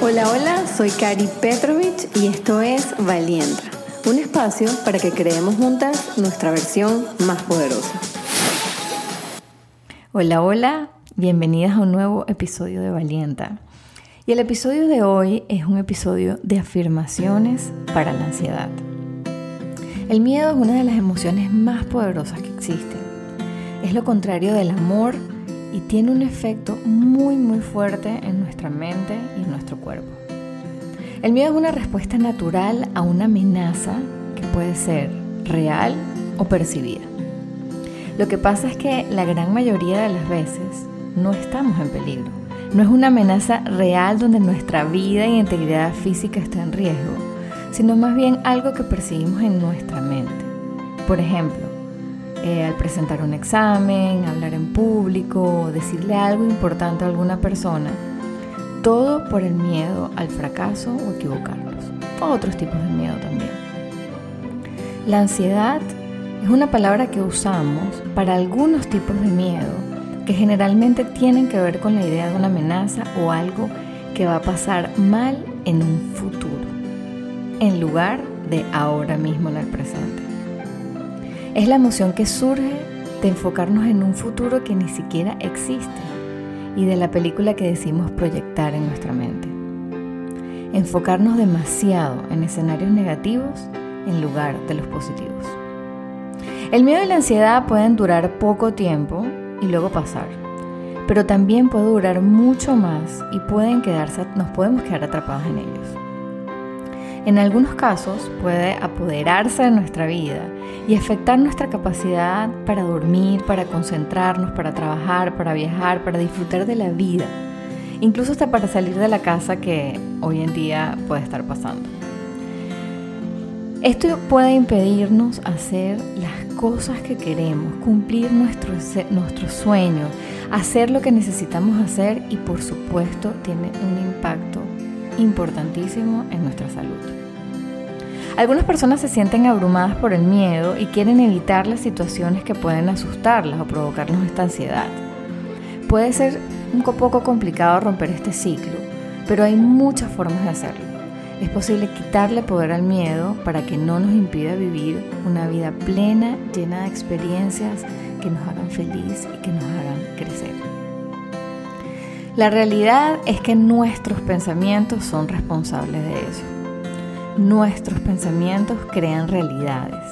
Hola, hola, soy Kari Petrovich y esto es Valienta, un espacio para que creemos juntas nuestra versión más poderosa. Hola, hola, bienvenidas a un nuevo episodio de Valienta. Y el episodio de hoy es un episodio de afirmaciones para la ansiedad. El miedo es una de las emociones más poderosas que existen. Es lo contrario del amor y tiene un efecto muy muy fuerte en nuestra mente y en nuestro cuerpo. El miedo es una respuesta natural a una amenaza que puede ser real o percibida. Lo que pasa es que la gran mayoría de las veces no estamos en peligro. No es una amenaza real donde nuestra vida y integridad física está en riesgo, sino más bien algo que percibimos en nuestra mente. Por ejemplo, eh, al presentar un examen, hablar en público, decirle algo importante a alguna persona, todo por el miedo al fracaso o equivocarnos. Otros tipos de miedo también. La ansiedad es una palabra que usamos para algunos tipos de miedo que generalmente tienen que ver con la idea de una amenaza o algo que va a pasar mal en un futuro, en lugar de ahora mismo en el presente. Es la emoción que surge de enfocarnos en un futuro que ni siquiera existe y de la película que decimos proyectar en nuestra mente. Enfocarnos demasiado en escenarios negativos en lugar de los positivos. El miedo y la ansiedad pueden durar poco tiempo y luego pasar, pero también puede durar mucho más y pueden quedarse, nos podemos quedar atrapados en ellos. En algunos casos puede apoderarse de nuestra vida y afectar nuestra capacidad para dormir, para concentrarnos, para trabajar, para viajar, para disfrutar de la vida, incluso hasta para salir de la casa que hoy en día puede estar pasando. Esto puede impedirnos hacer las cosas que queremos, cumplir nuestros, nuestros sueños, hacer lo que necesitamos hacer y por supuesto tiene un impacto importantísimo en nuestra salud. Algunas personas se sienten abrumadas por el miedo y quieren evitar las situaciones que pueden asustarlas o provocarnos esta ansiedad. Puede ser un poco complicado romper este ciclo, pero hay muchas formas de hacerlo. Es posible quitarle poder al miedo para que no nos impida vivir una vida plena, llena de experiencias que nos hagan feliz y que nos hagan crecer. La realidad es que nuestros pensamientos son responsables de eso. Nuestros pensamientos crean realidades.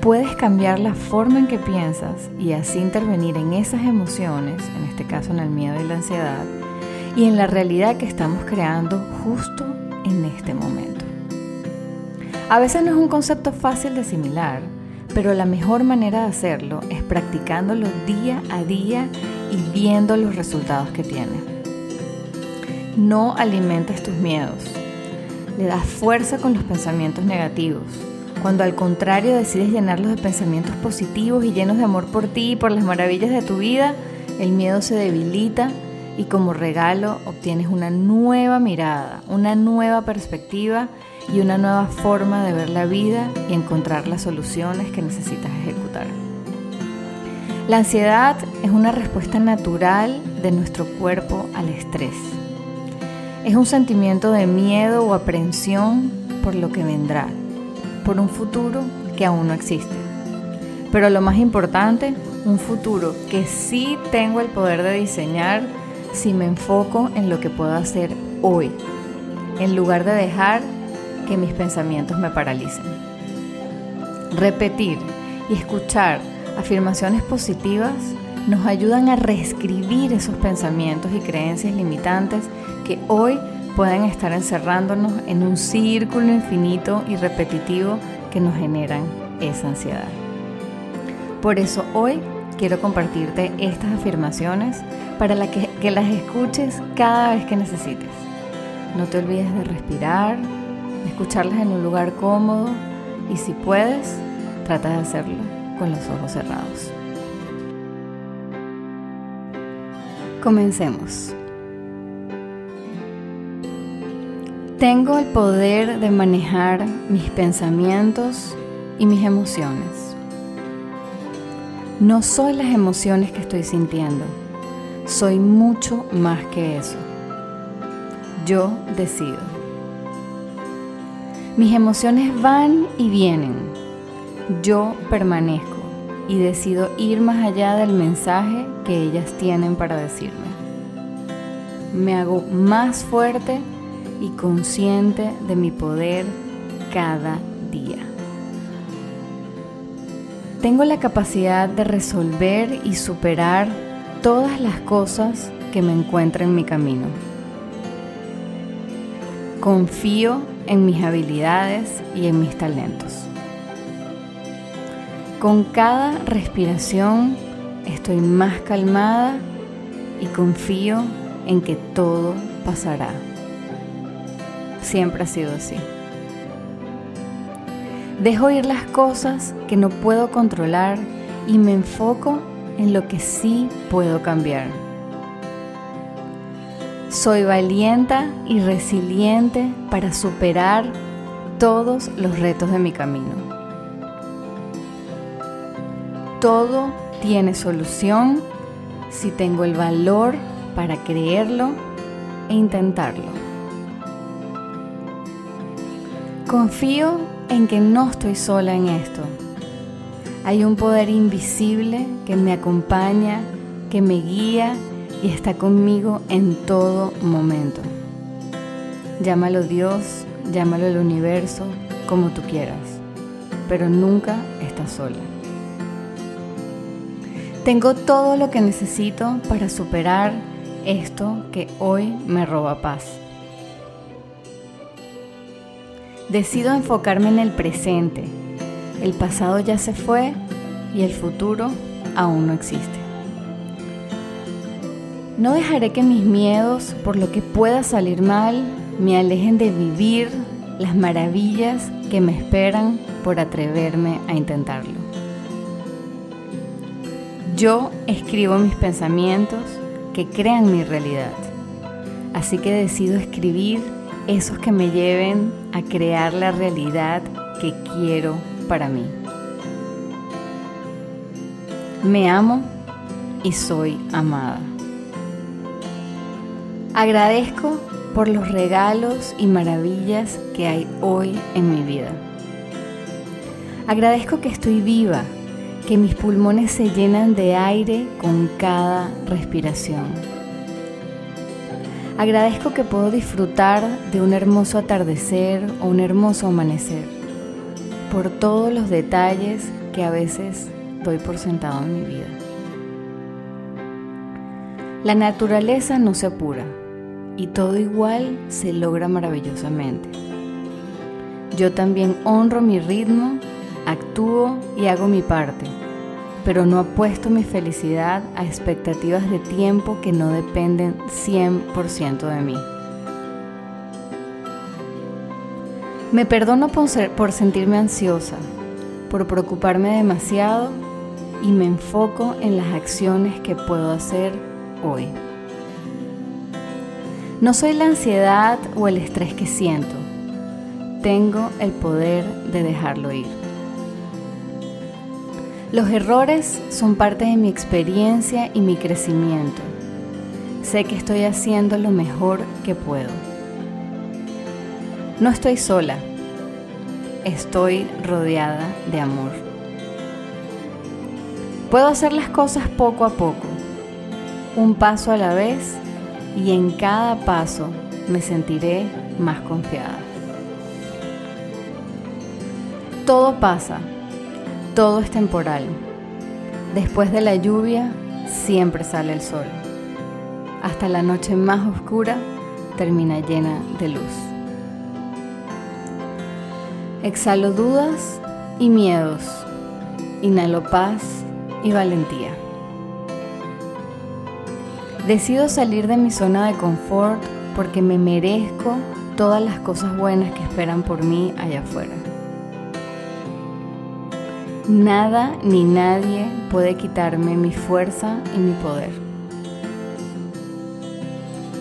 Puedes cambiar la forma en que piensas y así intervenir en esas emociones, en este caso en el miedo y la ansiedad, y en la realidad que estamos creando justo en este momento. A veces no es un concepto fácil de asimilar, pero la mejor manera de hacerlo es practicándolo día a día y viendo los resultados que tiene. No alimentes tus miedos le das fuerza con los pensamientos negativos. Cuando al contrario decides llenarlos de pensamientos positivos y llenos de amor por ti y por las maravillas de tu vida, el miedo se debilita y como regalo obtienes una nueva mirada, una nueva perspectiva y una nueva forma de ver la vida y encontrar las soluciones que necesitas ejecutar. La ansiedad es una respuesta natural de nuestro cuerpo al estrés. Es un sentimiento de miedo o aprensión por lo que vendrá, por un futuro que aún no existe. Pero lo más importante, un futuro que sí tengo el poder de diseñar si me enfoco en lo que puedo hacer hoy, en lugar de dejar que mis pensamientos me paralicen. Repetir y escuchar afirmaciones positivas nos ayudan a reescribir esos pensamientos y creencias limitantes que hoy pueden estar encerrándonos en un círculo infinito y repetitivo que nos generan esa ansiedad. Por eso hoy quiero compartirte estas afirmaciones para que, que las escuches cada vez que necesites. No te olvides de respirar, escucharlas en un lugar cómodo y si puedes, trata de hacerlo con los ojos cerrados. Comencemos. Tengo el poder de manejar mis pensamientos y mis emociones. No soy las emociones que estoy sintiendo, soy mucho más que eso. Yo decido. Mis emociones van y vienen. Yo permanezco y decido ir más allá del mensaje que ellas tienen para decirme. Me hago más fuerte y consciente de mi poder cada día. Tengo la capacidad de resolver y superar todas las cosas que me encuentren en mi camino. Confío en mis habilidades y en mis talentos. Con cada respiración estoy más calmada y confío en que todo pasará. Siempre ha sido así. Dejo ir las cosas que no puedo controlar y me enfoco en lo que sí puedo cambiar. Soy valienta y resiliente para superar todos los retos de mi camino. Todo tiene solución si tengo el valor para creerlo e intentarlo. Confío en que no estoy sola en esto. Hay un poder invisible que me acompaña, que me guía y está conmigo en todo momento. Llámalo Dios, llámalo el universo, como tú quieras, pero nunca estás sola. Tengo todo lo que necesito para superar esto que hoy me roba paz. Decido enfocarme en el presente. El pasado ya se fue y el futuro aún no existe. No dejaré que mis miedos por lo que pueda salir mal me alejen de vivir las maravillas que me esperan por atreverme a intentarlo. Yo escribo mis pensamientos que crean mi realidad. Así que decido escribir esos que me lleven a crear la realidad que quiero para mí. Me amo y soy amada. Agradezco por los regalos y maravillas que hay hoy en mi vida. Agradezco que estoy viva, que mis pulmones se llenan de aire con cada respiración. Agradezco que puedo disfrutar de un hermoso atardecer o un hermoso amanecer, por todos los detalles que a veces doy por sentado en mi vida. La naturaleza no se apura y todo igual se logra maravillosamente. Yo también honro mi ritmo, actúo y hago mi parte pero no apuesto mi felicidad a expectativas de tiempo que no dependen 100% de mí. Me perdono por, por sentirme ansiosa, por preocuparme demasiado y me enfoco en las acciones que puedo hacer hoy. No soy la ansiedad o el estrés que siento. Tengo el poder de dejarlo ir. Los errores son parte de mi experiencia y mi crecimiento. Sé que estoy haciendo lo mejor que puedo. No estoy sola. Estoy rodeada de amor. Puedo hacer las cosas poco a poco, un paso a la vez y en cada paso me sentiré más confiada. Todo pasa todo es temporal. Después de la lluvia siempre sale el sol. Hasta la noche más oscura termina llena de luz. Exhalo dudas y miedos. Inhalo paz y valentía. Decido salir de mi zona de confort porque me merezco todas las cosas buenas que esperan por mí allá afuera. Nada ni nadie puede quitarme mi fuerza y mi poder.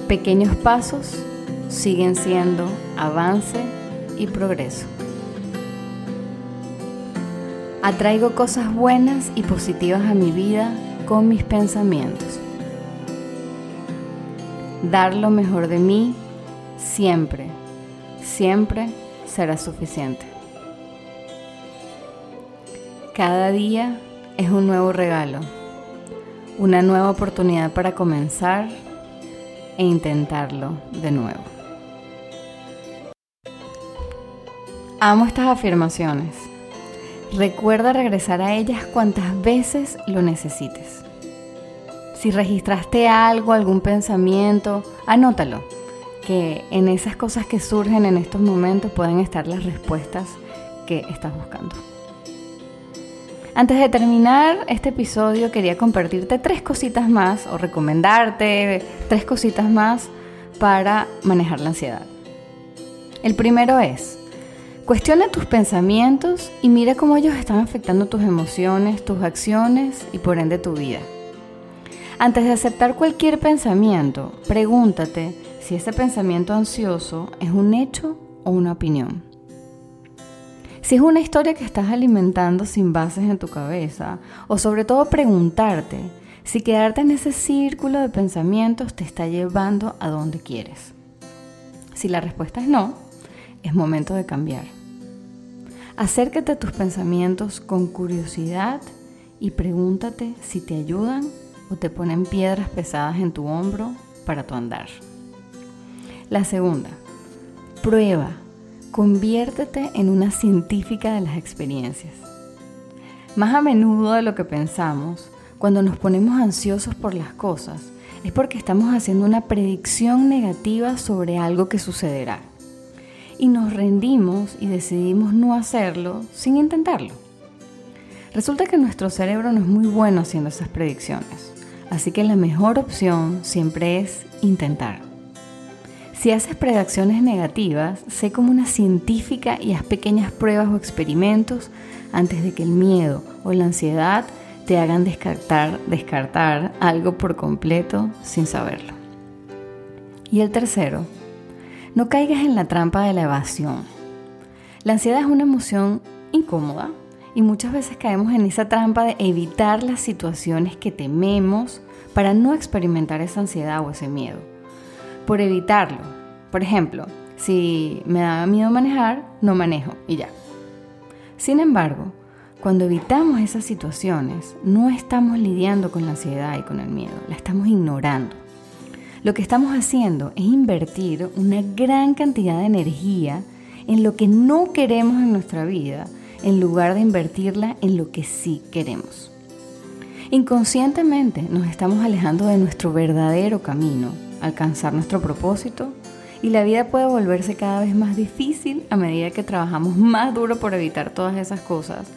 Pequeños pasos siguen siendo avance y progreso. Atraigo cosas buenas y positivas a mi vida con mis pensamientos. Dar lo mejor de mí siempre, siempre será suficiente. Cada día es un nuevo regalo, una nueva oportunidad para comenzar e intentarlo de nuevo. Amo estas afirmaciones. Recuerda regresar a ellas cuantas veces lo necesites. Si registraste algo, algún pensamiento, anótalo, que en esas cosas que surgen en estos momentos pueden estar las respuestas que estás buscando. Antes de terminar este episodio quería compartirte tres cositas más o recomendarte tres cositas más para manejar la ansiedad. El primero es, cuestiona tus pensamientos y mira cómo ellos están afectando tus emociones, tus acciones y por ende tu vida. Antes de aceptar cualquier pensamiento, pregúntate si ese pensamiento ansioso es un hecho o una opinión. Si es una historia que estás alimentando sin bases en tu cabeza, o sobre todo preguntarte si quedarte en ese círculo de pensamientos te está llevando a donde quieres. Si la respuesta es no, es momento de cambiar. Acércate a tus pensamientos con curiosidad y pregúntate si te ayudan o te ponen piedras pesadas en tu hombro para tu andar. La segunda, prueba Conviértete en una científica de las experiencias. Más a menudo de lo que pensamos, cuando nos ponemos ansiosos por las cosas, es porque estamos haciendo una predicción negativa sobre algo que sucederá. Y nos rendimos y decidimos no hacerlo sin intentarlo. Resulta que nuestro cerebro no es muy bueno haciendo esas predicciones, así que la mejor opción siempre es intentar. Si haces predicciones negativas, sé como una científica y haz pequeñas pruebas o experimentos antes de que el miedo o la ansiedad te hagan descartar, descartar algo por completo sin saberlo. Y el tercero, no caigas en la trampa de la evasión. La ansiedad es una emoción incómoda y muchas veces caemos en esa trampa de evitar las situaciones que tememos para no experimentar esa ansiedad o ese miedo por evitarlo. Por ejemplo, si me da miedo manejar, no manejo y ya. Sin embargo, cuando evitamos esas situaciones, no estamos lidiando con la ansiedad y con el miedo, la estamos ignorando. Lo que estamos haciendo es invertir una gran cantidad de energía en lo que no queremos en nuestra vida, en lugar de invertirla en lo que sí queremos. Inconscientemente nos estamos alejando de nuestro verdadero camino, alcanzar nuestro propósito y la vida puede volverse cada vez más difícil a medida que trabajamos más duro por evitar todas esas cosas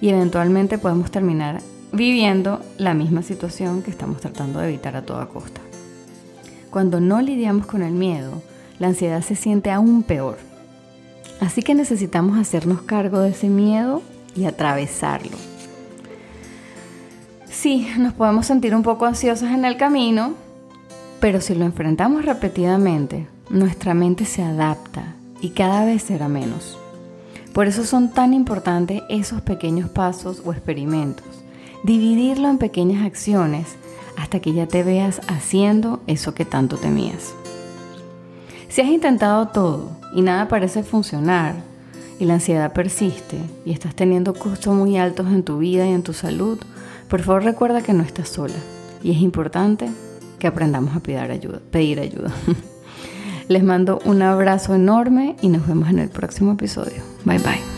y eventualmente podemos terminar viviendo la misma situación que estamos tratando de evitar a toda costa. Cuando no lidiamos con el miedo, la ansiedad se siente aún peor. Así que necesitamos hacernos cargo de ese miedo y atravesarlo. Sí, nos podemos sentir un poco ansiosas en el camino, pero si lo enfrentamos repetidamente, nuestra mente se adapta y cada vez será menos. Por eso son tan importantes esos pequeños pasos o experimentos. Dividirlo en pequeñas acciones hasta que ya te veas haciendo eso que tanto temías. Si has intentado todo y nada parece funcionar y la ansiedad persiste y estás teniendo costos muy altos en tu vida y en tu salud, por favor recuerda que no estás sola y es importante que aprendamos a pedir ayuda. Pedir ayuda. Les mando un abrazo enorme y nos vemos en el próximo episodio. Bye bye.